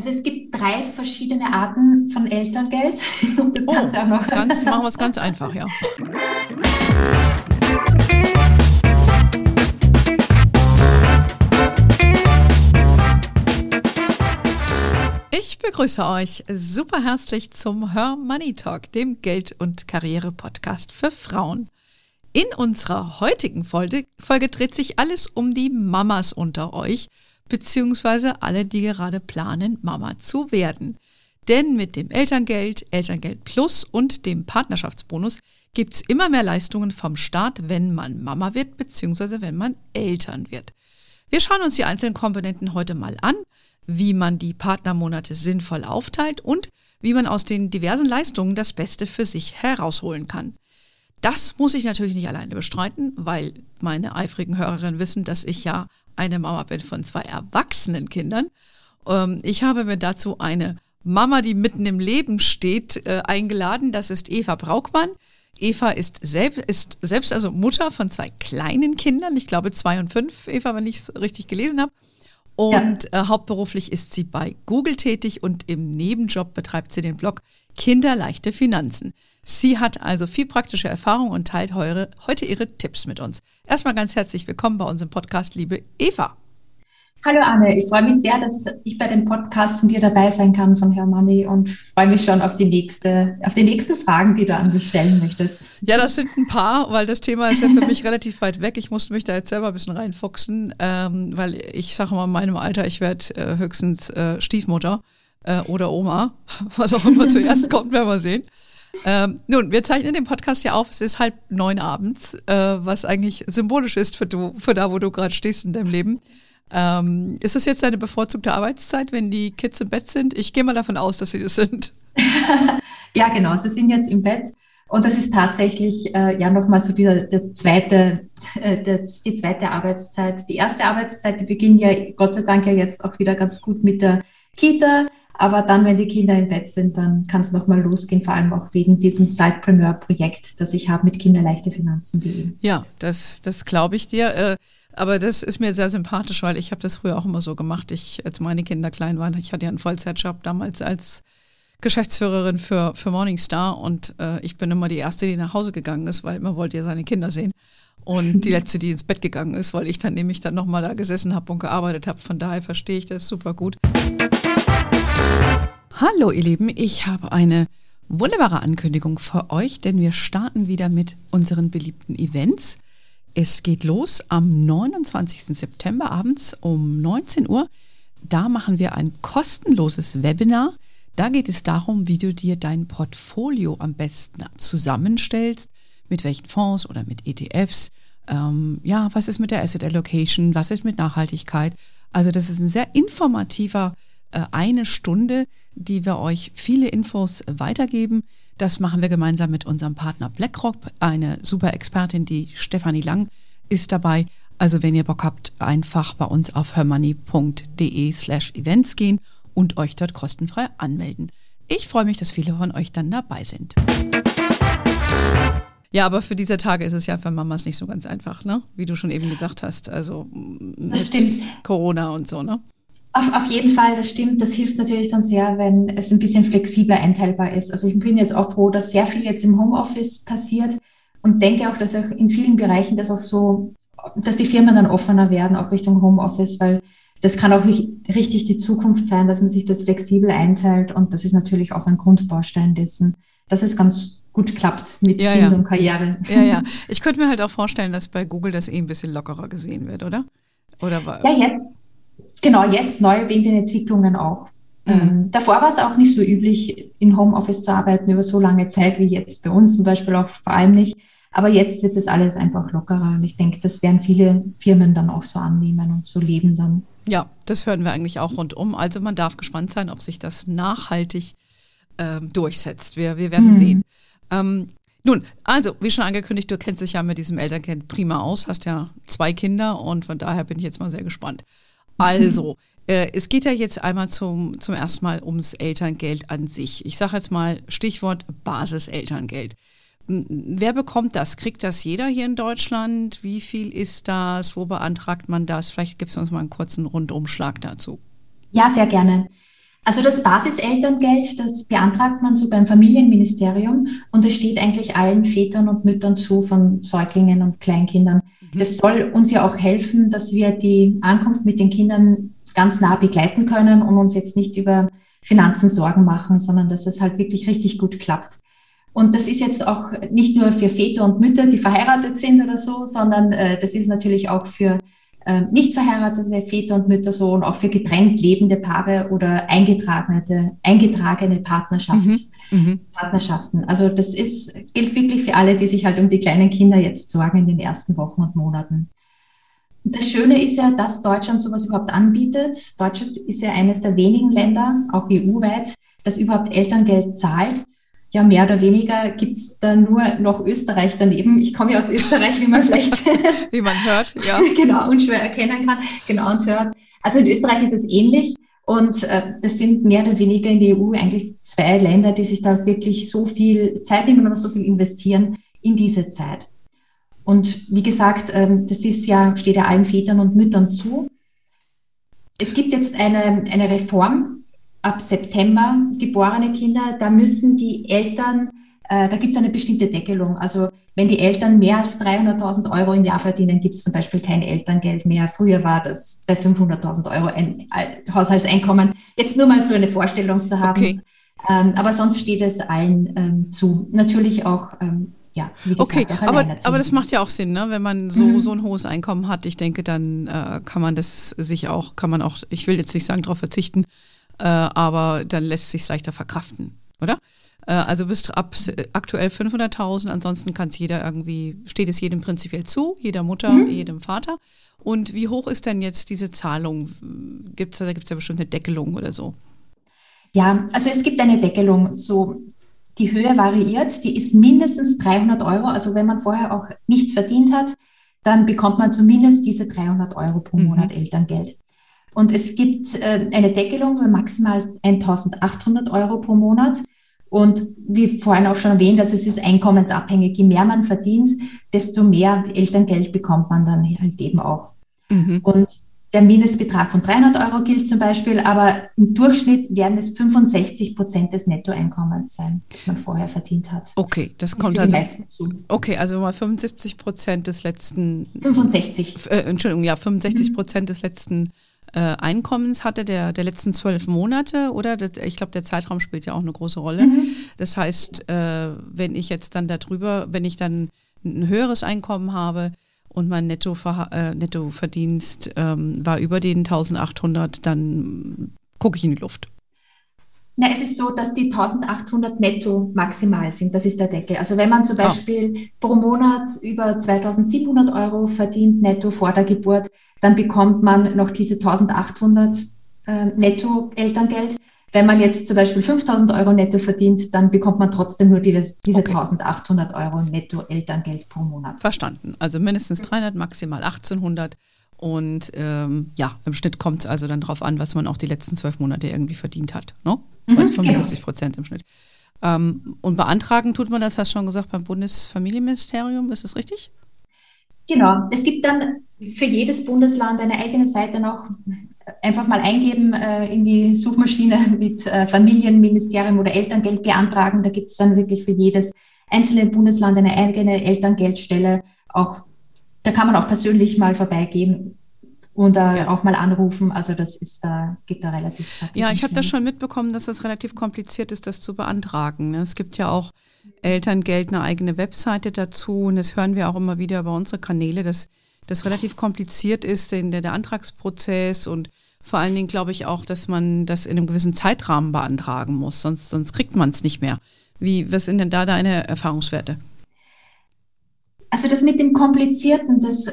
Also es gibt drei verschiedene Arten von Elterngeld. Das oh, Ganze auch noch. Ganz, machen wir es ganz einfach, ja. Ich begrüße euch super herzlich zum Her Money Talk, dem Geld- und Karriere-Podcast für Frauen. In unserer heutigen Folge, Folge dreht sich alles um die Mamas unter euch, beziehungsweise alle, die gerade planen, Mama zu werden. Denn mit dem Elterngeld, Elterngeld Plus und dem Partnerschaftsbonus gibt es immer mehr Leistungen vom Staat, wenn man Mama wird, beziehungsweise wenn man Eltern wird. Wir schauen uns die einzelnen Komponenten heute mal an, wie man die Partnermonate sinnvoll aufteilt und wie man aus den diversen Leistungen das Beste für sich herausholen kann. Das muss ich natürlich nicht alleine bestreiten, weil meine eifrigen Hörerinnen wissen, dass ich ja eine Mama bin von zwei erwachsenen Kindern. Ähm, ich habe mir dazu eine Mama, die mitten im Leben steht, äh, eingeladen. Das ist Eva Braukmann. Eva ist selbst, ist selbst also Mutter von zwei kleinen Kindern, ich glaube zwei und fünf, Eva, wenn ich es richtig gelesen habe. Und ja. äh, hauptberuflich ist sie bei Google tätig und im Nebenjob betreibt sie den Blog Kinderleichte Finanzen. Sie hat also viel praktische Erfahrung und teilt heute, ihre Tipps mit uns. Erstmal ganz herzlich willkommen bei unserem Podcast, liebe Eva. Hallo Anne, ich freue mich sehr, dass ich bei dem Podcast von dir dabei sein kann von Hermanni und freue mich schon auf die nächste, auf die nächsten Fragen, die du an mich stellen möchtest. Ja, das sind ein paar, weil das Thema ist ja für mich relativ weit weg. Ich musste mich da jetzt selber ein bisschen reinfuchsen, ähm, weil ich sage mal in meinem Alter, ich werde äh, höchstens äh, Stiefmutter äh, oder Oma, was auch immer zuerst kommt, werden wir sehen. Ähm, nun, wir zeichnen den Podcast ja auf, es ist halb neun abends, äh, was eigentlich symbolisch ist für, du, für da, wo du gerade stehst in deinem Leben. Ähm, ist das jetzt deine bevorzugte Arbeitszeit, wenn die Kids im Bett sind? Ich gehe mal davon aus, dass sie das sind. ja, genau, sie sind jetzt im Bett. Und das ist tatsächlich äh, ja nochmal so die, der zweite, äh, der, die zweite Arbeitszeit. Die erste Arbeitszeit, die beginnt ja Gott sei Dank ja jetzt auch wieder ganz gut mit der Kita. Aber dann, wenn die Kinder im Bett sind, dann kann es nochmal losgehen, vor allem auch wegen diesem Sidepreneur-Projekt, das ich habe mit kinderleichtefinanzen.de. Ja, das, das glaube ich dir. Äh, aber das ist mir sehr sympathisch, weil ich habe das früher auch immer so gemacht. Ich, als meine Kinder klein waren, ich hatte ja einen Vollzeitjob damals als Geschäftsführerin für, für Morningstar und äh, ich bin immer die Erste, die nach Hause gegangen ist, weil man wollte ja seine Kinder sehen. Und die Letzte, die ins Bett gegangen ist, weil ich dann nämlich dann nochmal da gesessen habe und gearbeitet habe. Von daher verstehe ich das super gut. Hallo ihr Lieben, ich habe eine wunderbare Ankündigung für euch, denn wir starten wieder mit unseren beliebten Events. Es geht los am 29. September abends um 19 Uhr. Da machen wir ein kostenloses Webinar. Da geht es darum, wie du dir dein Portfolio am besten zusammenstellst, mit welchen Fonds oder mit ETFs. Ähm, ja, was ist mit der Asset Allocation, was ist mit Nachhaltigkeit. Also das ist ein sehr informativer eine Stunde, die wir euch viele Infos weitergeben. Das machen wir gemeinsam mit unserem Partner BlackRock. Eine super Expertin, die Stefanie Lang, ist dabei. Also wenn ihr Bock habt, einfach bei uns auf hermoney.de slash events gehen und euch dort kostenfrei anmelden. Ich freue mich, dass viele von euch dann dabei sind. Ja, aber für diese Tage ist es ja für Mamas nicht so ganz einfach, ne? Wie du schon eben gesagt hast. Also das stimmt. Corona und so, ne? Auf, auf jeden Fall, das stimmt. Das hilft natürlich dann sehr, wenn es ein bisschen flexibler einteilbar ist. Also ich bin jetzt auch froh, dass sehr viel jetzt im Homeoffice passiert und denke auch, dass auch in vielen Bereichen das auch so, dass die Firmen dann offener werden, auch Richtung Homeoffice, weil das kann auch richtig die Zukunft sein, dass man sich das flexibel einteilt und das ist natürlich auch ein Grundbaustein dessen, dass es ganz gut klappt mit ja, Kind ja. und Karriere. Ja, ja. Ich könnte mir halt auch vorstellen, dass bei Google das eh ein bisschen lockerer gesehen wird, oder? Oder ja, jetzt, Genau, jetzt neu wegen den Entwicklungen auch. Mhm. Ähm, davor war es auch nicht so üblich, in Homeoffice zu arbeiten über so lange Zeit wie jetzt bei uns zum Beispiel auch vor allem nicht. Aber jetzt wird das alles einfach lockerer und ich denke, das werden viele Firmen dann auch so annehmen und so leben dann. Ja, das hören wir eigentlich auch rundum. Also man darf gespannt sein, ob sich das nachhaltig ähm, durchsetzt. Wir, wir werden mhm. sehen. Ähm, nun, also, wie schon angekündigt, du kennst dich ja mit diesem Elternkind prima aus, hast ja zwei Kinder und von daher bin ich jetzt mal sehr gespannt. Also, äh, es geht ja jetzt einmal zum, zum ersten Mal ums Elterngeld an sich. Ich sage jetzt mal Stichwort Basiselterngeld. Wer bekommt das? Kriegt das jeder hier in Deutschland? Wie viel ist das? Wo beantragt man das? Vielleicht gibt es uns mal einen kurzen Rundumschlag dazu. Ja, sehr gerne. Also das Basiselterngeld, das beantragt man so beim Familienministerium und es steht eigentlich allen Vätern und Müttern zu von Säuglingen und Kleinkindern. Mhm. Das soll uns ja auch helfen, dass wir die Ankunft mit den Kindern ganz nah begleiten können und uns jetzt nicht über Finanzen Sorgen machen, sondern dass es halt wirklich richtig gut klappt. Und das ist jetzt auch nicht nur für Väter und Mütter, die verheiratet sind oder so, sondern äh, das ist natürlich auch für äh, nicht verheiratete Väter und Mütter so und auch für getrennt lebende Paare oder eingetragene, eingetragene Partnerschafts, mhm. mhm. Partnerschaften. Also das ist, gilt wirklich für alle, die sich halt um die kleinen Kinder jetzt sorgen in den ersten Wochen und Monaten. Das Schöne ist ja, dass Deutschland sowas überhaupt anbietet. Deutschland ist ja eines der wenigen Länder, auch EU-weit, das überhaupt Elterngeld zahlt ja, mehr oder weniger gibt's da nur noch Österreich daneben. Ich komme ja aus Österreich, wie man vielleicht wie man hört, ja. genau, unschwer erkennen kann, genau und hört. Also in Österreich ist es ähnlich. Und äh, das sind mehr oder weniger in der EU eigentlich zwei Länder, die sich da wirklich so viel Zeit nehmen und so viel investieren in diese Zeit. Und wie gesagt, ähm, das ist ja, steht ja allen Vätern und Müttern zu. Es gibt jetzt eine, eine Reform ab September geborene Kinder, da müssen die Eltern, äh, da gibt es eine bestimmte Deckelung. Also wenn die Eltern mehr als 300.000 Euro im Jahr verdienen, gibt es zum Beispiel kein Elterngeld mehr. Früher war das bei 500.000 Euro ein Haushaltseinkommen. Jetzt nur mal so eine Vorstellung zu haben. Okay. Ähm, aber sonst steht es allen ähm, zu. Natürlich auch ähm, ja, gesagt, okay, aber, aber das macht ja auch Sinn, ne? wenn man so, mhm. so ein hohes Einkommen hat. Ich denke, dann äh, kann man das sich auch, kann man auch, ich will jetzt nicht sagen, darauf verzichten, äh, aber dann lässt sich leichter verkraften, oder? Äh, also bist ab aktuell 500.000, ansonsten kann es jeder irgendwie, steht es jedem prinzipiell zu, jeder Mutter, mhm. jedem Vater. Und wie hoch ist denn jetzt diese Zahlung? Gibt's, da gibt es ja bestimmt eine Deckelung oder so. Ja, also es gibt eine Deckelung. So die Höhe variiert, die ist mindestens 300 Euro. Also wenn man vorher auch nichts verdient hat, dann bekommt man zumindest diese 300 Euro pro mhm. Monat mhm. Elterngeld. Und es gibt äh, eine Deckelung für maximal 1800 Euro pro Monat. Und wie vorhin auch schon erwähnt, also es ist einkommensabhängig. Je mehr man verdient, desto mehr Elterngeld bekommt man dann halt eben auch. Mhm. Und der Mindestbetrag von 300 Euro gilt zum Beispiel, aber im Durchschnitt werden es 65 Prozent des Nettoeinkommens sein, das man vorher verdient hat. Okay, das kommt also. Zu. Okay, also mal 75 Prozent des letzten. 65. Äh, Entschuldigung, ja, 65 Prozent mhm. des letzten äh, Einkommens hatte der, der letzten zwölf Monate, oder? Das, ich glaube, der Zeitraum spielt ja auch eine große Rolle. Mhm. Das heißt, äh, wenn ich jetzt dann darüber, wenn ich dann ein höheres Einkommen habe und mein Netto, äh, Nettoverdienst ähm, war über den 1800, dann gucke ich in die Luft. Na, es ist so, dass die 1800 netto maximal sind. Das ist der Deckel. Also wenn man zum ah. Beispiel oh. pro Monat über 2700 Euro verdient netto vor der Geburt, dann bekommt man noch diese 1800 äh, netto Elterngeld. Wenn man jetzt zum Beispiel 5000 Euro netto verdient, dann bekommt man trotzdem nur dieses, diese okay. 1800 Euro netto Elterngeld pro Monat. Verstanden. Also mindestens 300, maximal 1800. Und ähm, ja, im Schnitt kommt es also dann darauf an, was man auch die letzten zwölf Monate irgendwie verdient hat. Ne? Mhm, 75 genau. Prozent im Schnitt. Ähm, und beantragen tut man das, hast du schon gesagt, beim Bundesfamilienministerium, ist das richtig? Genau. Es gibt dann für jedes Bundesland eine eigene Seite noch. Einfach mal eingeben äh, in die Suchmaschine mit äh, Familienministerium oder Elterngeld beantragen. Da gibt es dann wirklich für jedes einzelne Bundesland eine eigene Elterngeldstelle. Auch da kann man auch persönlich mal vorbeigehen und äh, ja. auch mal anrufen. Also das ist da geht da relativ zackig. Ja, ich habe das schon mitbekommen, dass das relativ kompliziert ist, das zu beantragen. Ne? Es gibt ja auch Elterngeld eine eigene Webseite dazu und das hören wir auch immer wieder über unsere Kanäle, dass das relativ kompliziert ist, der, der Antragsprozess und vor allen Dingen glaube ich auch, dass man das in einem gewissen Zeitrahmen beantragen muss, sonst, sonst kriegt man es nicht mehr. Wie, was sind denn da deine Erfahrungswerte? Also das mit dem Komplizierten, das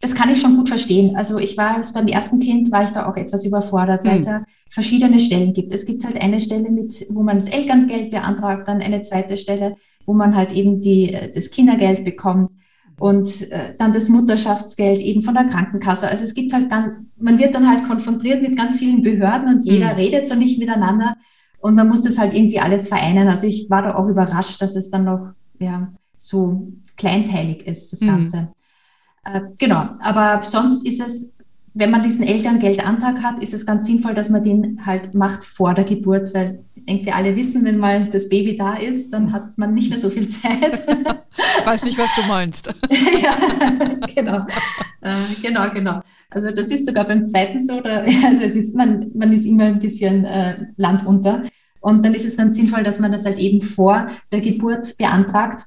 das kann ich schon gut verstehen. Also ich war beim ersten Kind war ich da auch etwas überfordert, weil mhm. es ja verschiedene Stellen gibt. Es gibt halt eine Stelle mit, wo man das Elterngeld beantragt, dann eine zweite Stelle, wo man halt eben die, das Kindergeld bekommt und äh, dann das Mutterschaftsgeld eben von der Krankenkasse. Also es gibt halt ganz, man wird dann halt konfrontiert mit ganz vielen Behörden und jeder mhm. redet so nicht miteinander und man muss das halt irgendwie alles vereinen. Also ich war da auch überrascht, dass es dann noch ja, so kleinteilig ist, das mhm. Äh, genau, aber sonst ist es wenn man diesen Elterngeldantrag hat, ist es ganz sinnvoll, dass man den halt macht vor der Geburt, weil ich denke, wir alle wissen, wenn mal das Baby da ist, dann hat man nicht mehr so viel Zeit. Ich weiß nicht, was du meinst. ja, genau. Äh, genau, genau. Also das ist sogar beim zweiten so, oder, also es ist, man, man ist immer ein bisschen äh, Land unter. Und dann ist es ganz sinnvoll, dass man das halt eben vor der Geburt beantragt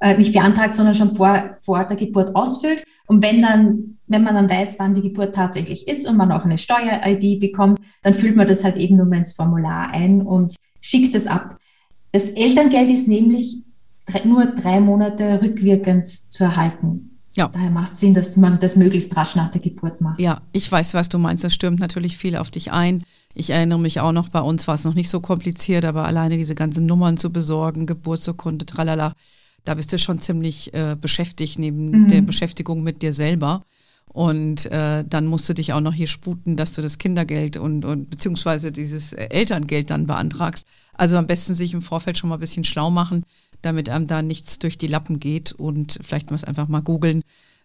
äh, nicht beantragt, sondern schon vor, vor der Geburt ausfüllt. Und wenn dann, wenn man dann weiß, wann die Geburt tatsächlich ist und man auch eine Steuer-ID bekommt, dann füllt man das halt eben nur mal ins Formular ein und schickt es ab. Das Elterngeld ist nämlich nur drei Monate rückwirkend zu erhalten. Ja. Daher macht es Sinn, dass man das möglichst rasch nach der Geburt macht. Ja, ich weiß, was du meinst. Das stürmt natürlich viel auf dich ein. Ich erinnere mich auch noch, bei uns war es noch nicht so kompliziert, aber alleine diese ganzen Nummern zu besorgen, Geburtsurkunde, tralala, da bist du schon ziemlich äh, beschäftigt neben mhm. der Beschäftigung mit dir selber. Und äh, dann musst du dich auch noch hier sputen, dass du das Kindergeld und, und beziehungsweise dieses Elterngeld dann beantragst. Also am besten sich im Vorfeld schon mal ein bisschen schlau machen, damit einem da nichts durch die Lappen geht und vielleicht mal einfach mal googeln.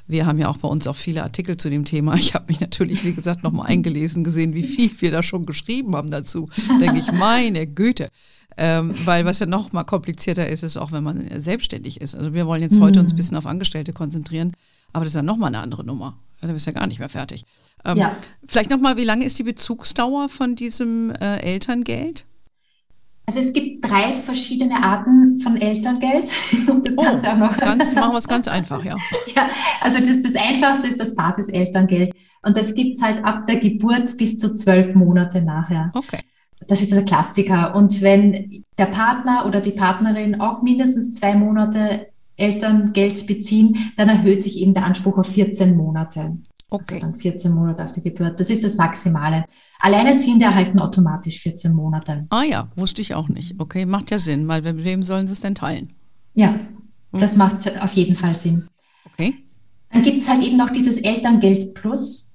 Wir haben ja auch bei uns auch viele Artikel zu dem Thema. Ich habe mich natürlich, wie gesagt, nochmal eingelesen, gesehen, wie viel wir da schon geschrieben haben dazu. Denke ich, meine Güte. Ähm, weil was ja noch mal komplizierter ist, ist auch, wenn man selbstständig ist. Also wir wollen jetzt heute uns ein mhm. bisschen auf Angestellte konzentrieren, aber das ist ja noch mal eine andere Nummer. Da bist du ja gar nicht mehr fertig. Ähm, ja. Vielleicht noch mal, wie lange ist die Bezugsdauer von diesem äh, Elterngeld? Also es gibt drei verschiedene Arten von Elterngeld. das oh, Ganze auch noch. Ganz, machen wir es ganz einfach, ja. ja also das, das Einfachste ist das Basiselterngeld. Und das gibt es halt ab der Geburt bis zu zwölf Monate nachher. Okay. Das ist der Klassiker. Und wenn der Partner oder die Partnerin auch mindestens zwei Monate Elterngeld beziehen, dann erhöht sich eben der Anspruch auf 14 Monate. Also okay. Also dann 14 Monate auf die Geburt. Das ist das Maximale. Alleinerziehende erhalten automatisch 14 Monate. Ah ja, wusste ich auch nicht. Okay, macht ja Sinn, weil mit wem sollen sie es denn teilen? Ja, das macht auf jeden Fall Sinn. Okay. Dann gibt es halt eben noch dieses Elterngeld Plus.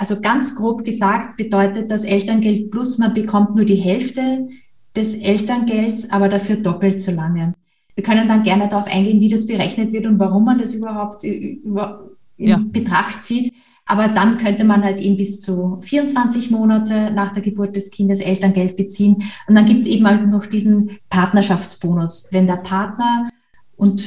Also ganz grob gesagt bedeutet das Elterngeld plus, man bekommt nur die Hälfte des Elterngelds, aber dafür doppelt so lange. Wir können dann gerne darauf eingehen, wie das berechnet wird und warum man das überhaupt in ja. Betracht zieht. Aber dann könnte man halt eben bis zu 24 Monate nach der Geburt des Kindes Elterngeld beziehen. Und dann gibt es eben halt noch diesen Partnerschaftsbonus. Wenn der Partner und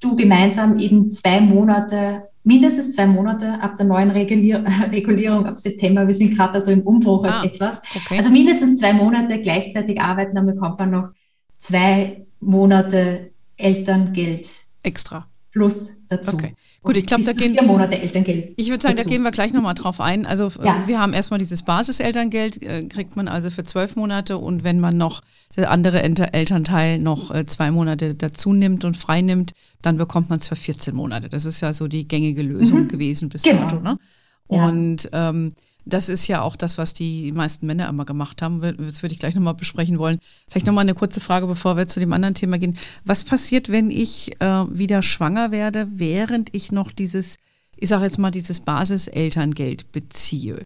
du gemeinsam eben zwei Monate mindestens zwei Monate ab der neuen Regulier Regulierung ab September. Wir sind gerade also im Umbruch ah, etwas. Okay. Also mindestens zwei Monate gleichzeitig arbeiten, dann bekommt man noch zwei Monate Elterngeld. Extra. Plus dazu. Okay. Gut, ich glaube, da gehen vier Monate Elterngeld. Ich würde sagen, dazu. da gehen wir gleich nochmal drauf ein. Also ja. wir haben erstmal dieses Basiselterngeld, äh, kriegt man also für zwölf Monate und wenn man noch der andere Elternteil noch äh, zwei Monate dazu nimmt und frei nimmt, dann bekommt man es für 14 Monate. Das ist ja so die gängige Lösung mhm. gewesen bis genau. dato. Ne? Und ja. ähm, das ist ja auch das, was die meisten Männer immer gemacht haben. Das würde ich gleich nochmal besprechen wollen. Vielleicht nochmal eine kurze Frage, bevor wir zu dem anderen Thema gehen. Was passiert, wenn ich äh, wieder schwanger werde, während ich noch dieses, ich sage jetzt mal, dieses Basiselterngeld beziehe?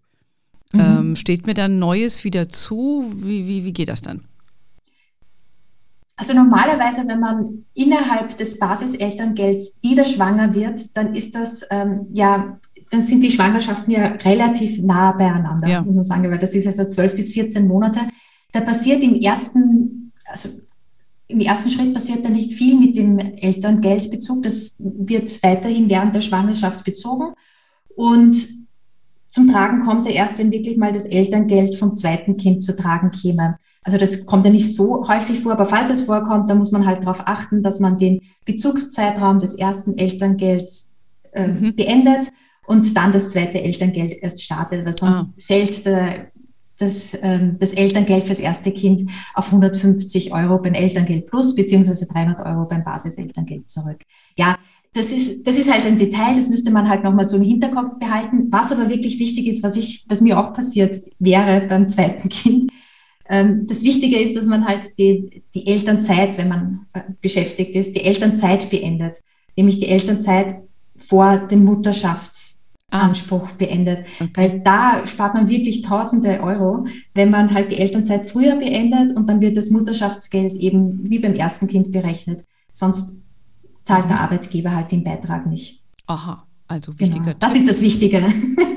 Mhm. Ähm, steht mir dann Neues wieder zu? Wie, wie, wie geht das dann? Also normalerweise, wenn man innerhalb des Basiselterngelds wieder schwanger wird, dann ist das ähm, ja, dann sind die Schwangerschaften ja relativ nah beieinander, ja. muss man sagen, weil das ist also 12 bis 14 Monate. Da passiert im ersten, also im ersten Schritt passiert da nicht viel mit dem Elterngeldbezug. Das wird weiterhin während der Schwangerschaft bezogen. Und zum Tragen kommt es ja erst, wenn wirklich mal das Elterngeld vom zweiten Kind zu tragen käme. Also das kommt ja nicht so häufig vor, aber falls es vorkommt, dann muss man halt darauf achten, dass man den Bezugszeitraum des ersten Elterngelds äh, mhm. beendet und dann das zweite Elterngeld erst startet, weil sonst ah. fällt der, das, ähm, das Elterngeld fürs erste Kind auf 150 Euro beim Elterngeld plus beziehungsweise 300 Euro beim Basiselterngeld zurück. Ja, das ist, das ist halt ein Detail, das müsste man halt nochmal so im Hinterkopf behalten. Was aber wirklich wichtig ist, was ich, was mir auch passiert wäre beim zweiten Kind, das Wichtige ist, dass man halt die, die Elternzeit, wenn man äh, beschäftigt ist, die Elternzeit beendet. Nämlich die Elternzeit vor dem Mutterschaftsanspruch ah. beendet. Okay. Weil da spart man wirklich tausende Euro, wenn man halt die Elternzeit früher beendet und dann wird das Mutterschaftsgeld eben wie beim ersten Kind berechnet. Sonst zahlt der mhm. Arbeitgeber halt den Beitrag nicht. Aha. Also wichtiger genau. Das ist das Wichtige.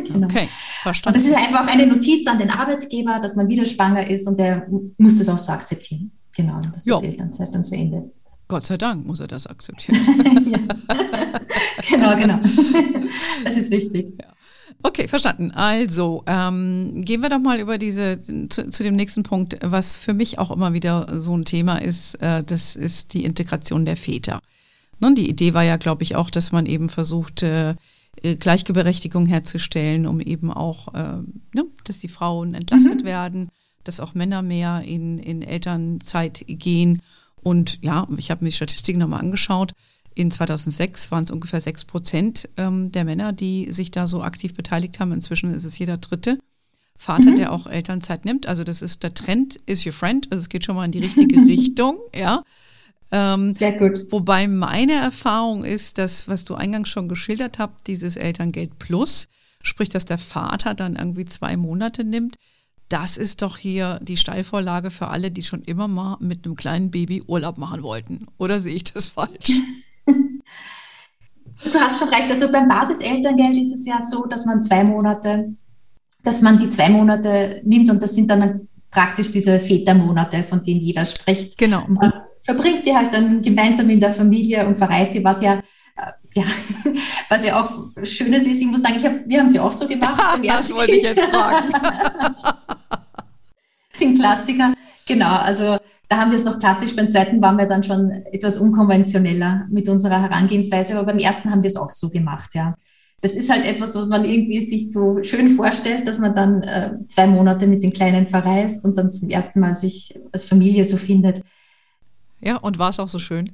genau. Okay, verstanden. Und das ist einfach eine Notiz an den Arbeitgeber, dass man wieder schwanger ist und der muss das auch so akzeptieren. Genau, dass jo. das Elternzeit dann so endet. Gott sei Dank muss er das akzeptieren. genau, genau. Das ist wichtig. Ja. Okay, verstanden. Also ähm, gehen wir doch mal über diese zu, zu, dem nächsten Punkt, was für mich auch immer wieder so ein Thema ist. Äh, das ist die Integration der Väter. Ne, die Idee war ja, glaube ich, auch, dass man eben versucht, äh, Gleichberechtigung herzustellen, um eben auch, äh, ne, dass die Frauen entlastet mhm. werden, dass auch Männer mehr in, in Elternzeit gehen. Und ja, ich habe mir die Statistiken nochmal angeschaut. In 2006 waren es ungefähr 6 Prozent ähm, der Männer, die sich da so aktiv beteiligt haben. Inzwischen ist es jeder dritte Vater, mhm. der auch Elternzeit nimmt. Also das ist der Trend is your friend. Also es geht schon mal in die richtige Richtung, ja. Ähm, Sehr gut. Wobei meine Erfahrung ist, dass, was du eingangs schon geschildert habt, dieses Elterngeld Plus, sprich, dass der Vater dann irgendwie zwei Monate nimmt, das ist doch hier die Steilvorlage für alle, die schon immer mal mit einem kleinen Baby Urlaub machen wollten. Oder sehe ich das falsch? Du hast schon recht. Also beim Basiselterngeld ist es ja so, dass man zwei Monate, dass man die zwei Monate nimmt und das sind dann praktisch diese Vätermonate, von denen jeder spricht. Genau. Man verbringt die halt dann gemeinsam in der Familie und verreist sie, was ja äh, ja, was ja auch Schönes ist, ich muss sagen, ich wir haben sie auch so gemacht. das wollte ich jetzt fragen. Den Klassiker. Genau, also da haben wir es noch klassisch, beim zweiten waren wir dann schon etwas unkonventioneller mit unserer Herangehensweise, aber beim ersten haben wir es auch so gemacht, ja. Das ist halt etwas, was man irgendwie sich so schön vorstellt, dass man dann äh, zwei Monate mit den Kleinen verreist und dann zum ersten Mal sich als Familie so findet. Ja, und war es auch so schön?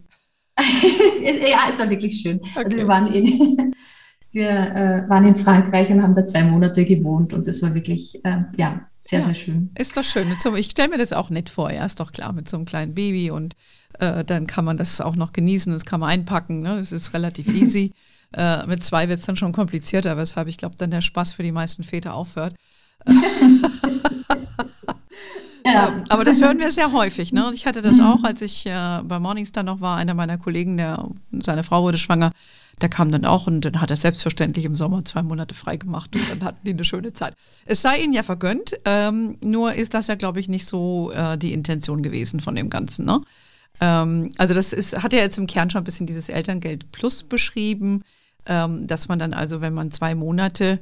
ja, es war wirklich schön. Okay. Also wir waren in, wir äh, waren in Frankreich und haben da zwei Monate gewohnt und das war wirklich, äh, ja, sehr, ja, sehr schön. Ist doch schön. Ich stelle mir das auch nett vor. Ja, ist doch klar mit so einem kleinen Baby und äh, dann kann man das auch noch genießen. Das kann man einpacken. Ne? Das ist relativ easy. äh, mit zwei wird es dann schon komplizierter, weshalb ich glaube, dann der Spaß für die meisten Väter aufhört. Ja. Ähm, aber das hören wir sehr häufig. Ne? Und ich hatte das mhm. auch, als ich äh, bei Morningstar noch war. Einer meiner Kollegen, der, seine Frau wurde schwanger, der kam dann auch und dann hat er selbstverständlich im Sommer zwei Monate frei gemacht und dann hatten die eine schöne Zeit. Es sei ihnen ja vergönnt, ähm, nur ist das ja, glaube ich, nicht so äh, die Intention gewesen von dem Ganzen. Ne? Ähm, also das ist, hat ja jetzt im Kern schon ein bisschen dieses Elterngeld Plus beschrieben, ähm, dass man dann also, wenn man zwei Monate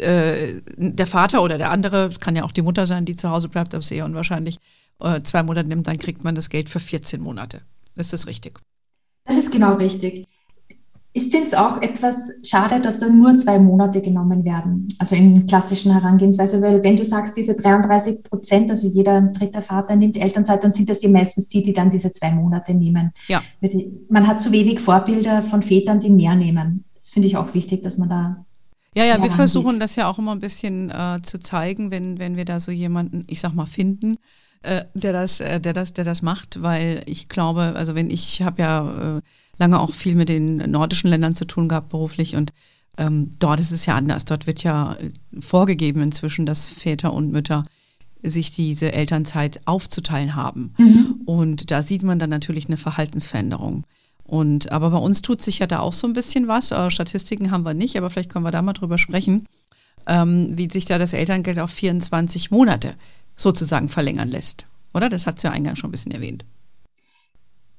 äh, der Vater oder der andere, es kann ja auch die Mutter sein, die zu Hause bleibt, aber es ist eher unwahrscheinlich, äh, zwei Monate nimmt, dann kriegt man das Geld für 14 Monate. Ist das richtig? Das ist genau richtig. Ich finde es auch etwas schade, dass dann nur zwei Monate genommen werden, also in klassischen Herangehensweise, weil wenn du sagst, diese 33 Prozent, also jeder dritte Vater nimmt Elternzeit, dann sind das die meistens die, die dann diese zwei Monate nehmen. Ja. Man hat zu wenig Vorbilder von Vätern, die mehr nehmen. Das finde ich auch wichtig, dass man da ja, ja, wir versuchen das ja auch immer ein bisschen äh, zu zeigen, wenn, wenn wir da so jemanden, ich sag mal, finden, äh, der das, äh, der das, der das macht, weil ich glaube, also wenn ich habe ja äh, lange auch viel mit den nordischen Ländern zu tun gehabt beruflich und ähm, dort ist es ja anders. Dort wird ja äh, vorgegeben inzwischen, dass Väter und Mütter sich diese Elternzeit aufzuteilen haben. Mhm. Und da sieht man dann natürlich eine Verhaltensveränderung. Und aber bei uns tut sich ja da auch so ein bisschen was. Äh, Statistiken haben wir nicht, aber vielleicht können wir da mal drüber sprechen, ähm, wie sich da das Elterngeld auf 24 Monate sozusagen verlängern lässt. Oder? Das hat sie ja eingangs schon ein bisschen erwähnt.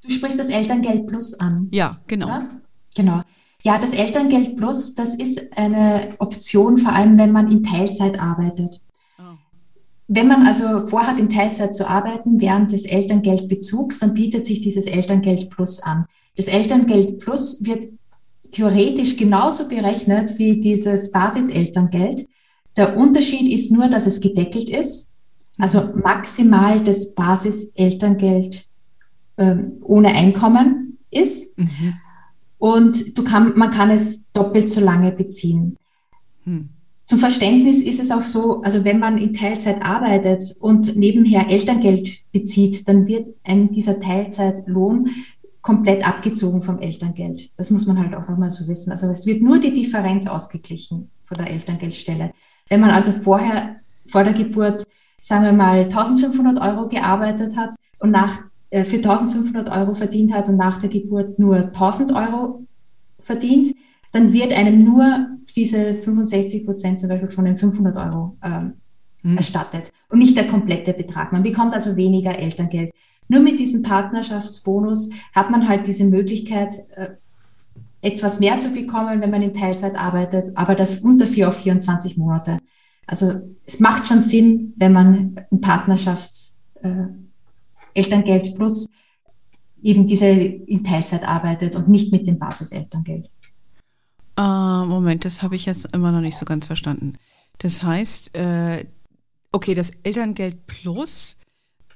Du sprichst das Elterngeld Plus an. Ja, genau. Oder? Genau. Ja, das Elterngeld Plus, das ist eine Option, vor allem wenn man in Teilzeit arbeitet. Wenn man also vorhat, in Teilzeit zu arbeiten während des Elterngeldbezugs, dann bietet sich dieses Elterngeld Plus an. Das Elterngeld Plus wird theoretisch genauso berechnet wie dieses Basiselterngeld. Der Unterschied ist nur, dass es gedeckelt ist, also maximal das Basiselterngeld äh, ohne Einkommen ist. Mhm. Und kann, man kann es doppelt so lange beziehen. Mhm. Zum Verständnis ist es auch so, also wenn man in Teilzeit arbeitet und nebenher Elterngeld bezieht, dann wird einem dieser Teilzeitlohn komplett abgezogen vom Elterngeld. Das muss man halt auch einmal so wissen. Also es wird nur die Differenz ausgeglichen von der Elterngeldstelle. Wenn man also vorher, vor der Geburt, sagen wir mal, 1500 Euro gearbeitet hat und nach, äh, für 1500 Euro verdient hat und nach der Geburt nur 1000 Euro verdient, dann wird einem nur diese 65 Prozent zum Beispiel von den 500 Euro ähm, mhm. erstattet und nicht der komplette Betrag. Man bekommt also weniger Elterngeld. Nur mit diesem Partnerschaftsbonus hat man halt diese Möglichkeit, äh, etwas mehr zu bekommen, wenn man in Teilzeit arbeitet, aber unter auf 24 Monate. Also es macht schon Sinn, wenn man ein Partnerschafts äh, Elterngeld plus eben diese in Teilzeit arbeitet und nicht mit dem Basiselterngeld. Uh, Moment, das habe ich jetzt immer noch nicht so ganz verstanden. Das heißt, äh, okay, das Elterngeld Plus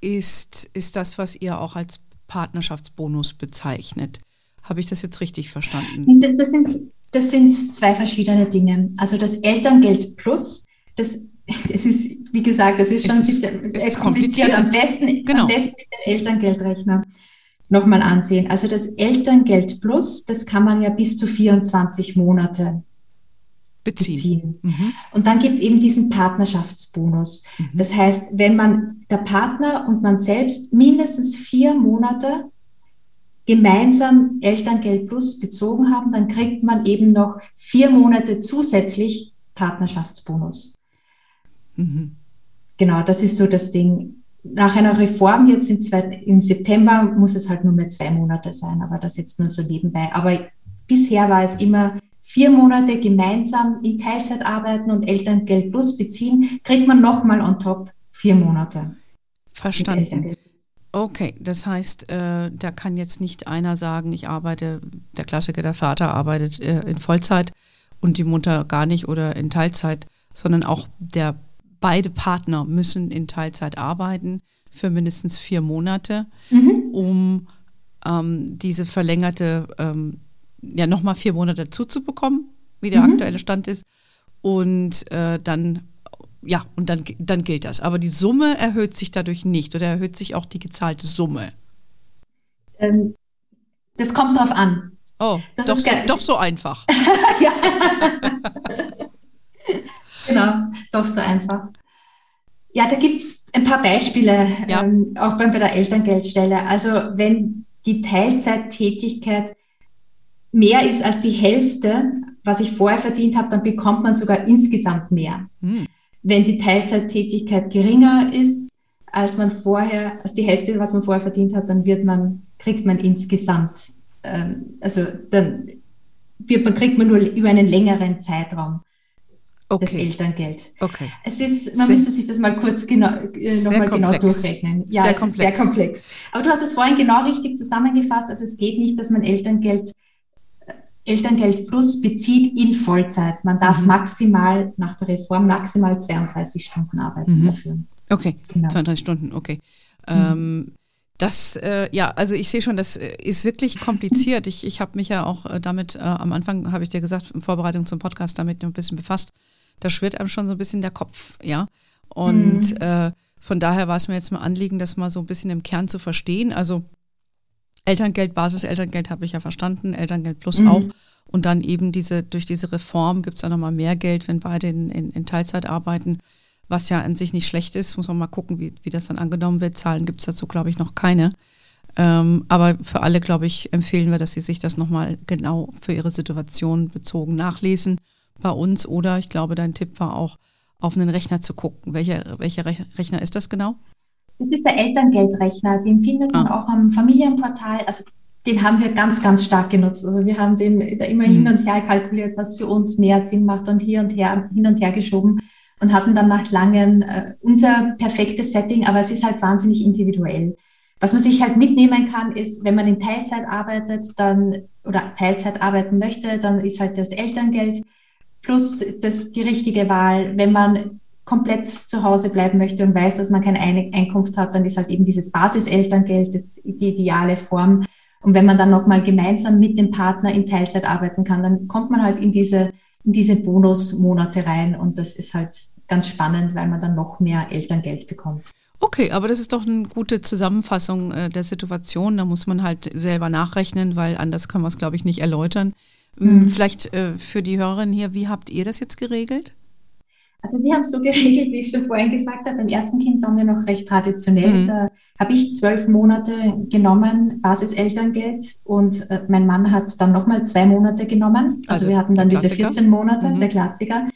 ist, ist das, was ihr auch als Partnerschaftsbonus bezeichnet. Habe ich das jetzt richtig verstanden? Das, das, sind, das sind zwei verschiedene Dinge. Also das Elterngeld Plus, das, das ist, wie gesagt, das ist schon es ein bisschen ist kompliziert. Am besten, genau. am besten mit dem Elterngeldrechner nochmal ansehen. Also das Elterngeld Plus, das kann man ja bis zu 24 Monate beziehen. beziehen. Mhm. Und dann gibt es eben diesen Partnerschaftsbonus. Mhm. Das heißt, wenn man der Partner und man selbst mindestens vier Monate gemeinsam Elterngeld Plus bezogen haben, dann kriegt man eben noch vier Monate zusätzlich Partnerschaftsbonus. Mhm. Genau, das ist so das Ding. Nach einer Reform jetzt im September muss es halt nur mehr zwei Monate sein, aber das jetzt nur so nebenbei. Aber bisher war es immer vier Monate gemeinsam in Teilzeit arbeiten und Elterngeld plus beziehen, kriegt man nochmal on top vier Monate. Verstanden. Okay, das heißt, äh, da kann jetzt nicht einer sagen, ich arbeite, der Klassiker, der Vater arbeitet äh, in Vollzeit und die Mutter gar nicht oder in Teilzeit, sondern auch der beide Partner müssen in Teilzeit arbeiten für mindestens vier Monate, mhm. um ähm, diese verlängerte ähm, ja nochmal vier Monate dazu zu bekommen, wie der mhm. aktuelle Stand ist. Und äh, dann, ja, und dann, dann gilt das. Aber die Summe erhöht sich dadurch nicht oder erhöht sich auch die gezahlte Summe? Ähm, das kommt drauf an. Oh, das doch, so, doch so einfach. ja. genau, doch so einfach. Ja, da gibt es ein paar Beispiele, ja. ähm, auch bei, bei der Elterngeldstelle. Also wenn die Teilzeittätigkeit mehr ist als die Hälfte, was ich vorher verdient habe, dann bekommt man sogar insgesamt mehr. Hm. Wenn die Teilzeittätigkeit geringer ist als man vorher, als die Hälfte, was man vorher verdient hat, dann wird man, kriegt man insgesamt, ähm, also dann wird man, kriegt man nur über einen längeren Zeitraum okay. das Elterngeld. Okay. Es ist, man sehr, müsste sich das mal kurz genau, äh, nochmal genau durchrechnen. Ja, sehr es komplex. ist sehr komplex. Aber du hast es vorhin genau richtig zusammengefasst. Also es geht nicht, dass man Elterngeld Elterngeld Plus bezieht in Vollzeit. Man darf mhm. maximal nach der Reform maximal 32 Stunden arbeiten mhm. dafür. Okay, genau. 32 Stunden, okay. Mhm. Ähm, das, äh, ja, also ich sehe schon, das äh, ist wirklich kompliziert. Ich, ich habe mich ja auch äh, damit, äh, am Anfang habe ich dir gesagt, in Vorbereitung zum Podcast damit ein bisschen befasst. Da schwirrt einem schon so ein bisschen der Kopf, ja. Und mhm. äh, von daher war es mir jetzt mal Anliegen, das mal so ein bisschen im Kern zu verstehen. Also Elterngeld, Basis-Elterngeld habe ich ja verstanden, Elterngeld plus mhm. auch. Und dann eben diese, durch diese Reform gibt es dann nochmal mehr Geld, wenn beide in, in, in, Teilzeit arbeiten, was ja an sich nicht schlecht ist. Muss man mal gucken, wie, wie das dann angenommen wird. Zahlen gibt es dazu, glaube ich, noch keine. Ähm, aber für alle, glaube ich, empfehlen wir, dass sie sich das nochmal genau für ihre Situation bezogen nachlesen bei uns. Oder ich glaube, dein Tipp war auch, auf einen Rechner zu gucken. Welcher, welcher Rechner ist das genau? Das ist der Elterngeldrechner. Den findet man ah. auch am Familienportal. Also den haben wir ganz, ganz stark genutzt. Also wir haben den da immer mhm. hin und her kalkuliert, was für uns mehr Sinn macht und hier und her, hin und her geschoben und hatten dann nach langem äh, unser perfektes Setting, aber es ist halt wahnsinnig individuell. Was man sich halt mitnehmen kann, ist, wenn man in Teilzeit arbeitet, dann oder Teilzeit arbeiten möchte, dann ist halt das Elterngeld plus das die richtige Wahl. Wenn man komplett zu Hause bleiben möchte und weiß, dass man keine Einkunft hat, dann ist halt eben dieses Basiselterngeld das die ideale Form. Und wenn man dann nochmal gemeinsam mit dem Partner in Teilzeit arbeiten kann, dann kommt man halt in diese, in diese Bonusmonate rein. Und das ist halt ganz spannend, weil man dann noch mehr Elterngeld bekommt. Okay, aber das ist doch eine gute Zusammenfassung äh, der Situation. Da muss man halt selber nachrechnen, weil anders können wir es, glaube ich, nicht erläutern. Mhm. Vielleicht äh, für die Hörerinnen hier, wie habt ihr das jetzt geregelt? Also wir haben so geregelt, wie ich schon vorhin gesagt habe, beim ersten Kind waren wir noch recht traditionell. Mhm. Da habe ich zwölf Monate genommen, Basiselterngeld und äh, mein Mann hat dann nochmal zwei Monate genommen. Also, also wir hatten dann diese 14 Monate, mhm. der Klassiker.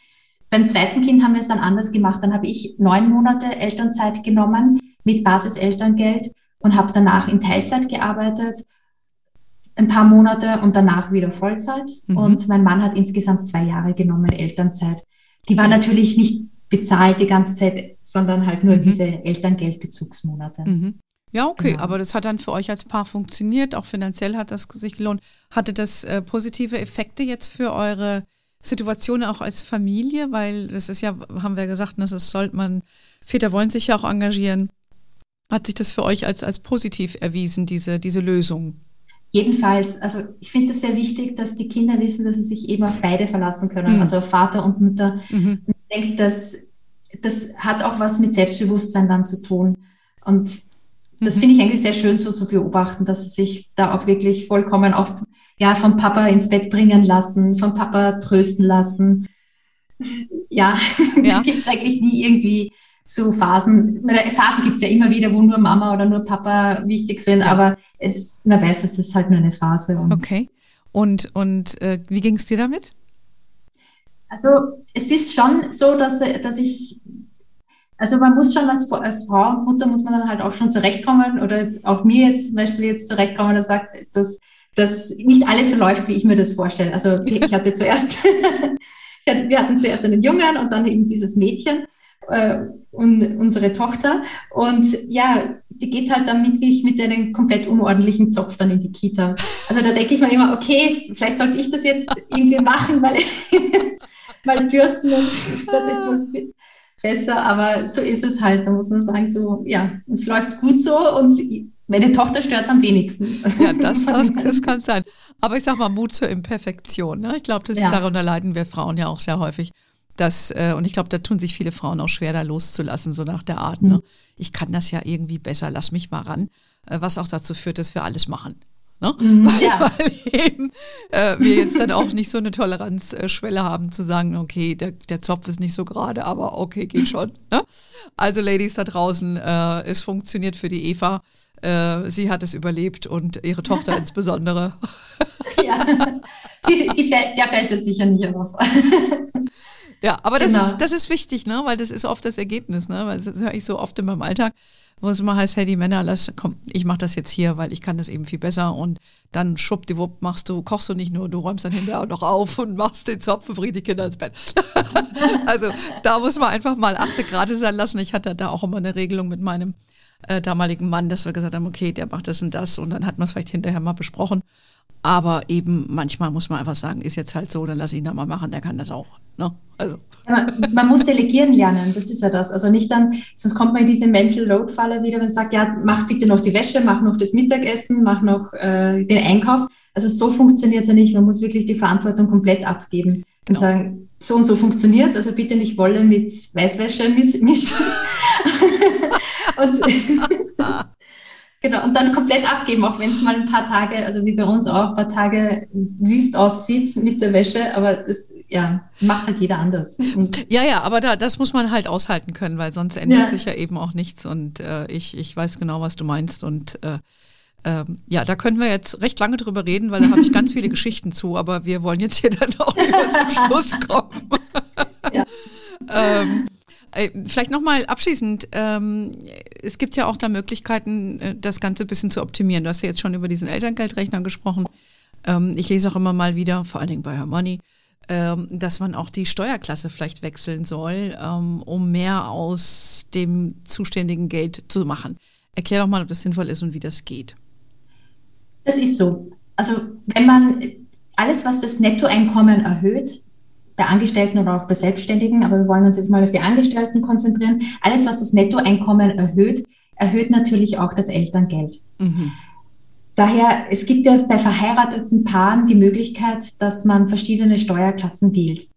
Beim zweiten Kind haben wir es dann anders gemacht. Dann habe ich neun Monate Elternzeit genommen mit Basiselterngeld und habe danach in Teilzeit gearbeitet, ein paar Monate und danach wieder Vollzeit. Mhm. Und mein Mann hat insgesamt zwei Jahre genommen Elternzeit. Die war natürlich nicht bezahlt die ganze Zeit, sondern halt nur mhm. diese Elterngeldbezugsmonate. Mhm. Ja, okay, genau. aber das hat dann für euch als Paar funktioniert, auch finanziell hat das sich gelohnt. Hatte das äh, positive Effekte jetzt für eure Situation auch als Familie? Weil das ist ja, haben wir gesagt, ne, das sollte man, Väter wollen sich ja auch engagieren. Hat sich das für euch als, als positiv erwiesen, diese, diese Lösung? Jedenfalls, also ich finde es sehr wichtig, dass die Kinder wissen, dass sie sich eben auf beide verlassen können, mhm. also auf Vater und Mutter. Mhm. Ich denke, dass das hat auch was mit Selbstbewusstsein dann zu tun. Und das mhm. finde ich eigentlich sehr schön so zu beobachten, dass sie sich da auch wirklich vollkommen auch ja, vom Papa ins Bett bringen lassen, vom Papa trösten lassen. Ja, ja. gibt es eigentlich nie irgendwie so Phasen. Phasen gibt es ja immer wieder, wo nur Mama oder nur Papa wichtig sind, aber es, man weiß, es ist halt nur eine Phase. Und okay. Und, und äh, wie ging es dir damit? Also es ist schon so, dass, dass ich, also man muss schon als, als Frau und Mutter muss man dann halt auch schon zurechtkommen oder auch mir jetzt zum Beispiel jetzt zurechtkommen, dass sagt, dass, dass nicht alles so läuft, wie ich mir das vorstelle. Also ich hatte zuerst, wir hatten zuerst einen Jungen und dann eben dieses Mädchen äh, und unsere Tochter. Und ja, die geht halt dann wirklich mit einem komplett unordentlichen Zopf dann in die Kita. Also da denke ich mir immer, okay, vielleicht sollte ich das jetzt irgendwie machen, weil, weil Bürsten und das etwas besser, aber so ist es halt. Da muss man sagen, so, ja, es läuft gut so und meine Tochter stört es am wenigsten. Ja, das, das, das kann sein. Aber ich sag mal, Mut zur Imperfektion. Ne? Ich glaube, ja. darunter leiden wir Frauen ja auch sehr häufig. Das, äh, und ich glaube, da tun sich viele Frauen auch schwer, da loszulassen, so nach der Art. Ne? Mhm. Ich kann das ja irgendwie besser, lass mich mal ran. Äh, was auch dazu führt, dass wir alles machen. Ne? Mhm, weil, ja. weil eben äh, wir jetzt dann auch nicht so eine Toleranzschwelle haben zu sagen, okay, der, der Zopf ist nicht so gerade, aber okay, geht schon. Ne? Also Ladies da draußen, äh, es funktioniert für die Eva. Äh, sie hat es überlebt und ihre Tochter insbesondere. ja, die, die, der fällt es sicher nicht auf. Ja, aber das, genau. ist, das ist wichtig, ne? weil das ist oft das Ergebnis, ne? weil das höre ich so oft in meinem Alltag, wo es immer heißt, hey, die Männer, lass, komm, ich mache das jetzt hier, weil ich kann das eben viel besser und dann schwuppdiwupp machst du, kochst du nicht nur, du räumst dann hinterher auch noch auf und machst den Zopf und bringst die Kinder ins Bett. also da muss man einfach mal achte gerade sein lassen. Ich hatte da auch immer eine Regelung mit meinem äh, damaligen Mann, dass wir gesagt haben, okay, der macht das und das und dann hat man es vielleicht hinterher mal besprochen. Aber eben manchmal muss man einfach sagen, ist jetzt halt so, dann lass ihn da mal machen, der kann das auch. Ne? Also. Man, man, muss delegieren lernen, das ist ja das. Also nicht dann, sonst kommt man in diese Mental Load Falle wieder, wenn man sagt, ja, mach bitte noch die Wäsche, mach noch das Mittagessen, mach noch äh, den Einkauf. Also so funktioniert es ja nicht. Man muss wirklich die Verantwortung komplett abgeben genau. und sagen, so und so funktioniert, also bitte nicht Wolle mit Weißwäsche mischen. und Genau, und dann komplett abgeben, auch wenn es mal ein paar Tage, also wie bei uns auch, ein paar Tage wüst aussieht mit der Wäsche, aber das ja, macht halt jeder anders. Und ja, ja, aber da, das muss man halt aushalten können, weil sonst ändert ja. sich ja eben auch nichts und äh, ich, ich weiß genau, was du meinst und äh, ähm, ja, da können wir jetzt recht lange drüber reden, weil da habe ich ganz viele Geschichten zu, aber wir wollen jetzt hier dann auch wieder zum Schluss kommen. ja. ähm, äh, vielleicht nochmal abschließend, ähm, es gibt ja auch da Möglichkeiten, äh, das Ganze ein bisschen zu optimieren. Du hast ja jetzt schon über diesen Elterngeldrechner gesprochen. Ähm, ich lese auch immer mal wieder, vor allen Dingen bei Her Money, ähm, dass man auch die Steuerklasse vielleicht wechseln soll, ähm, um mehr aus dem zuständigen Geld zu machen. Erklär doch mal, ob das sinnvoll ist und wie das geht. Das ist so. Also wenn man alles, was das Nettoeinkommen erhöht, bei Angestellten oder auch bei Selbstständigen, aber wir wollen uns jetzt mal auf die Angestellten konzentrieren. Alles, was das Nettoeinkommen erhöht, erhöht natürlich auch das Elterngeld. Mhm. Daher, es gibt ja bei verheirateten Paaren die Möglichkeit, dass man verschiedene Steuerklassen wählt.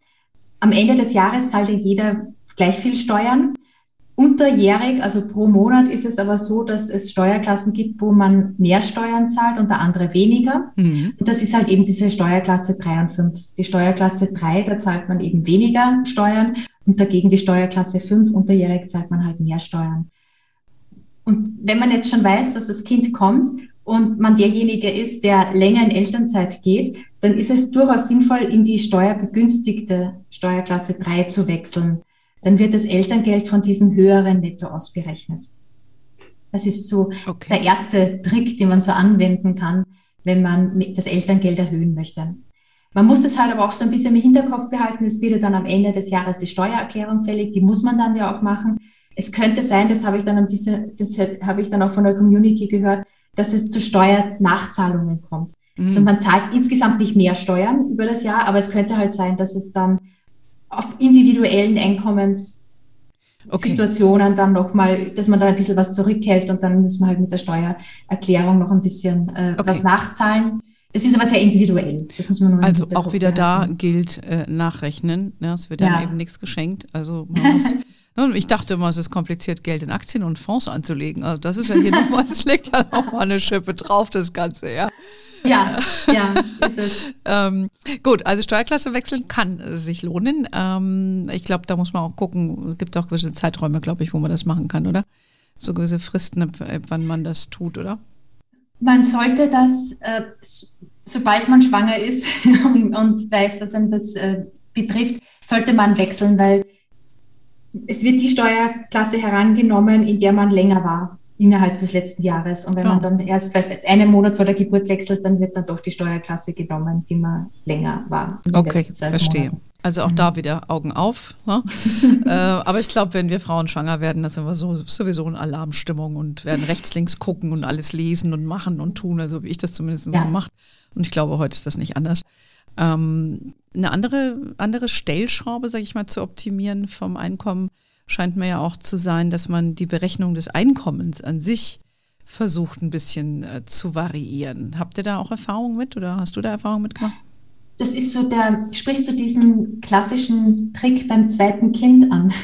Am Ende des Jahres zahlt ja jeder gleich viel Steuern. Unterjährig, also pro Monat, ist es aber so, dass es Steuerklassen gibt, wo man mehr Steuern zahlt und der andere weniger. Mhm. Und das ist halt eben diese Steuerklasse 3 und 5. Die Steuerklasse 3, da zahlt man eben weniger Steuern und dagegen die Steuerklasse 5, unterjährig zahlt man halt mehr Steuern. Und wenn man jetzt schon weiß, dass das Kind kommt und man derjenige ist, der länger in Elternzeit geht, dann ist es durchaus sinnvoll, in die steuerbegünstigte Steuerklasse 3 zu wechseln dann wird das Elterngeld von diesem höheren Netto ausgerechnet. Das ist so okay. der erste Trick, den man so anwenden kann, wenn man das Elterngeld erhöhen möchte. Man muss es halt aber auch so ein bisschen im Hinterkopf behalten. Es wird dann am Ende des Jahres die Steuererklärung fällig. Die muss man dann ja auch machen. Es könnte sein, das habe ich dann, diese, das habe ich dann auch von der Community gehört, dass es zu Steuernachzahlungen kommt. Mhm. Also man zahlt insgesamt nicht mehr Steuern über das Jahr, aber es könnte halt sein, dass es dann auf individuellen Einkommenssituationen okay. dann nochmal, dass man da ein bisschen was zurückhält und dann muss man halt mit der Steuererklärung noch ein bisschen äh, okay. was nachzahlen. Das ist aber sehr individuell. Das muss man nur Also auch wieder behalten. da gilt äh, nachrechnen. Ne? Es wird dann ja. eben nichts geschenkt. Also man muss Ich dachte immer, es ist kompliziert, Geld in Aktien und Fonds anzulegen. Also das ist ja hier nochmal, es legt ja nochmal eine Schippe drauf, das Ganze, ja. Ja, ja, ist es. ähm, gut, also Steuerklasse wechseln kann sich lohnen. Ähm, ich glaube, da muss man auch gucken, es gibt auch gewisse Zeiträume, glaube ich, wo man das machen kann, oder? So gewisse Fristen, wann man das tut, oder? Man sollte das, äh, sobald man schwanger ist und, und, weiß, dass einem das äh, betrifft, sollte man wechseln, weil es wird die Steuerklasse herangenommen, in der man länger war innerhalb des letzten Jahres. Und wenn ja. man dann erst vielleicht einen Monat vor der Geburt wechselt, dann wird dann doch die Steuerklasse genommen, die man länger war. Okay, verstehe. Monaten. Also auch mhm. da wieder Augen auf. Ne? äh, aber ich glaube, wenn wir Frauen schwanger werden, dann sind wir so, sowieso in Alarmstimmung und werden rechts, links gucken und alles lesen und machen und tun, also wie ich das zumindest ja. so mache. Und ich glaube, heute ist das nicht anders. Ähm, eine andere, andere Stellschraube, sage ich mal, zu optimieren vom Einkommen scheint mir ja auch zu sein, dass man die Berechnung des Einkommens an sich versucht ein bisschen äh, zu variieren. Habt ihr da auch Erfahrungen mit oder hast du da Erfahrungen mitgemacht? Das ist so der, sprichst du diesen klassischen Trick beim zweiten Kind an?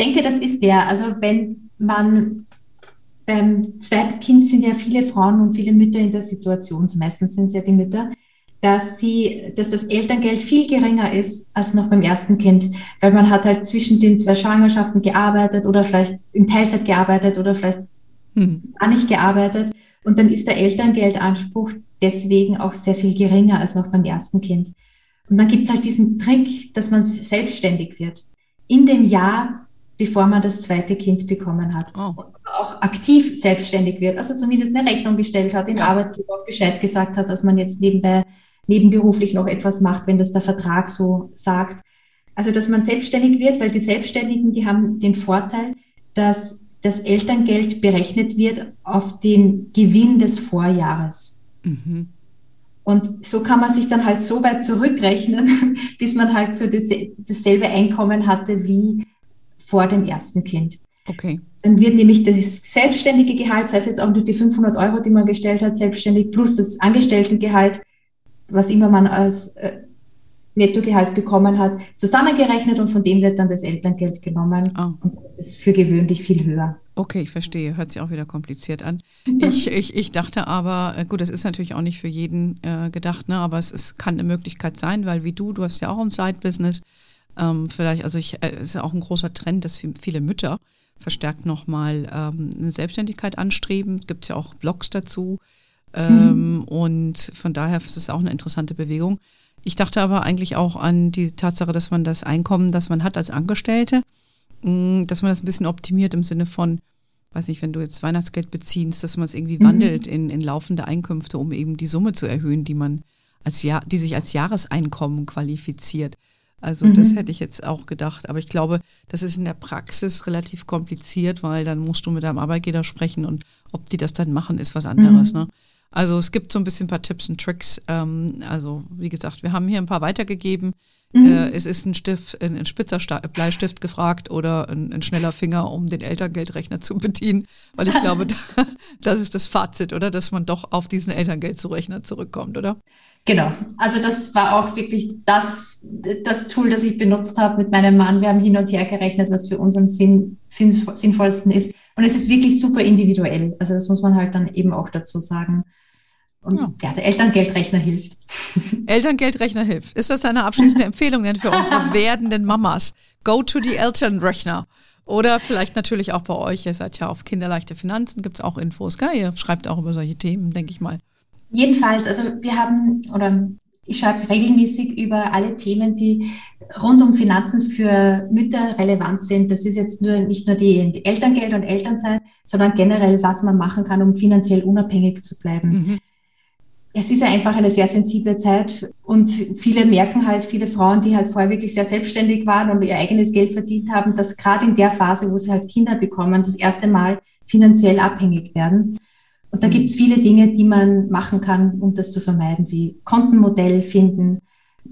Ich denke, das ist der. Also wenn man beim zweiten Kind sind ja viele Frauen und viele Mütter in der Situation, meistens sind es ja die Mütter, dass sie, dass das Elterngeld viel geringer ist als noch beim ersten Kind, weil man hat halt zwischen den zwei Schwangerschaften gearbeitet oder vielleicht in Teilzeit gearbeitet oder vielleicht hm. gar nicht gearbeitet und dann ist der Elterngeldanspruch deswegen auch sehr viel geringer als noch beim ersten Kind. Und dann gibt es halt diesen Trick, dass man selbstständig wird. In dem Jahr, bevor man das zweite Kind bekommen hat. Oh. Auch aktiv selbstständig wird. Also zumindest eine Rechnung gestellt hat, den ja. Arbeitgeber auch Bescheid gesagt hat, dass man jetzt nebenbei nebenberuflich noch etwas macht, wenn das der Vertrag so sagt. Also, dass man selbstständig wird, weil die Selbstständigen, die haben den Vorteil, dass das Elterngeld berechnet wird auf den Gewinn des Vorjahres. Mhm. Und so kann man sich dann halt so weit zurückrechnen, bis man halt so das, dasselbe Einkommen hatte wie vor dem ersten Kind. Okay. Dann wird nämlich das selbstständige Gehalt, sei es jetzt auch nur die 500 Euro, die man gestellt hat, selbstständig, plus das Angestelltengehalt, was immer man als äh, Nettogehalt bekommen hat, zusammengerechnet und von dem wird dann das Elterngeld genommen. Oh. Und das ist für gewöhnlich viel höher. Okay, ich verstehe. Hört sich auch wieder kompliziert an. Ich, ich, ich dachte aber, äh, gut, das ist natürlich auch nicht für jeden äh, gedacht, ne, aber es, es kann eine Möglichkeit sein, weil wie du, du hast ja auch ein Side-Business. Ähm, vielleicht, also ich, äh, es ist ja auch ein großer Trend, dass viele Mütter verstärkt nochmal ähm, eine Selbstständigkeit anstreben. Es gibt ja auch Blogs dazu. Ähm, mhm. Und von daher ist es auch eine interessante Bewegung. Ich dachte aber eigentlich auch an die Tatsache, dass man das Einkommen, das man hat als Angestellte, mh, dass man das ein bisschen optimiert im Sinne von, weiß nicht, wenn du jetzt Weihnachtsgeld beziehst, dass man es irgendwie mhm. wandelt in, in laufende Einkünfte, um eben die Summe zu erhöhen, die man als Jahr, die sich als Jahreseinkommen qualifiziert. Also mhm. das hätte ich jetzt auch gedacht. Aber ich glaube, das ist in der Praxis relativ kompliziert, weil dann musst du mit deinem Arbeitgeber sprechen und ob die das dann machen, ist was anderes. Mhm. Ne? Also es gibt so ein bisschen ein paar Tipps und Tricks. Ähm, also wie gesagt, wir haben hier ein paar weitergegeben. Mhm. Äh, es ist ein Stift, ein, ein spitzer Bleistift gefragt oder ein, ein, schneller Finger, um den Elterngeldrechner zu bedienen, weil ich glaube, das ist das Fazit, oder? Dass man doch auf diesen Elterngeldzurechner zurückkommt, oder? Genau. Also das war auch wirklich das, das Tool, das ich benutzt habe mit meinem Mann. Wir haben hin und her gerechnet, was für uns am Sinn, sinnvollsten ist. Und es ist wirklich super individuell. Also das muss man halt dann eben auch dazu sagen. Und ja, ja der Elterngeldrechner hilft. Elterngeldrechner hilft. Ist das eine abschließende Empfehlung für unsere werdenden Mamas? Go to the Elternrechner. Oder vielleicht natürlich auch bei euch, ihr seid ja auf Kinderleichte Finanzen, gibt es auch Infos, gell? Ihr schreibt auch über solche Themen, denke ich mal. Jedenfalls, also wir haben, oder ich schreibe regelmäßig über alle Themen, die rund um Finanzen für Mütter relevant sind. Das ist jetzt nur nicht nur die, die Elterngeld und Elternzeit, sondern generell, was man machen kann, um finanziell unabhängig zu bleiben. Mhm. Es ist ja einfach eine sehr sensible Zeit und viele merken halt, viele Frauen, die halt vorher wirklich sehr selbstständig waren und ihr eigenes Geld verdient haben, dass gerade in der Phase, wo sie halt Kinder bekommen, das erste Mal finanziell abhängig werden. Und da gibt es viele Dinge, die man machen kann, um das zu vermeiden, wie Kontenmodell finden,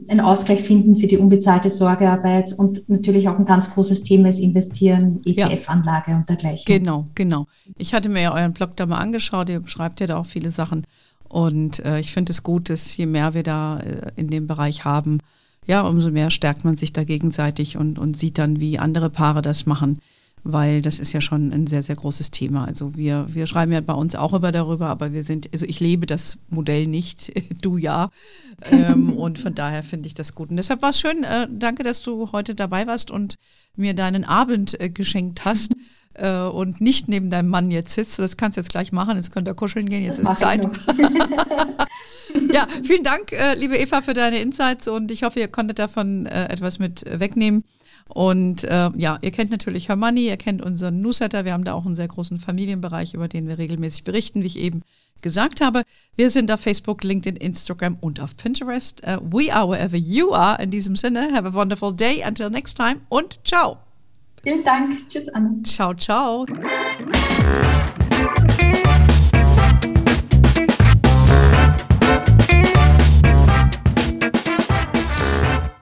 einen Ausgleich finden für die unbezahlte Sorgearbeit und natürlich auch ein ganz großes Thema ist Investieren, ETF-Anlage und dergleichen. Genau, genau. Ich hatte mir ja euren Blog da mal angeschaut, ihr beschreibt ja da auch viele Sachen und äh, ich finde es gut, dass je mehr wir da äh, in dem Bereich haben, ja, umso mehr stärkt man sich da gegenseitig und, und sieht dann, wie andere Paare das machen weil das ist ja schon ein sehr, sehr großes Thema. Also wir, wir schreiben ja bei uns auch über darüber, aber wir sind, also ich lebe das Modell nicht, du ja. Ähm, und von daher finde ich das gut. Und deshalb war es schön, äh, danke, dass du heute dabei warst und mir deinen Abend äh, geschenkt hast. Äh, und nicht neben deinem Mann jetzt sitzt. Das kannst du jetzt gleich machen. Jetzt könnt ihr kuscheln gehen. Jetzt das ist Zeit. ja, vielen Dank, äh, liebe Eva, für deine Insights und ich hoffe, ihr konntet davon äh, etwas mit wegnehmen. Und äh, ja, ihr kennt natürlich Hermoney, ihr kennt unseren Newsletter. Wir haben da auch einen sehr großen Familienbereich, über den wir regelmäßig berichten, wie ich eben gesagt habe. Wir sind auf Facebook, LinkedIn, Instagram und auf Pinterest. Uh, we are wherever you are. In diesem Sinne, have a wonderful day. Until next time und ciao. Vielen Dank. Tschüss, Anna. Ciao, ciao.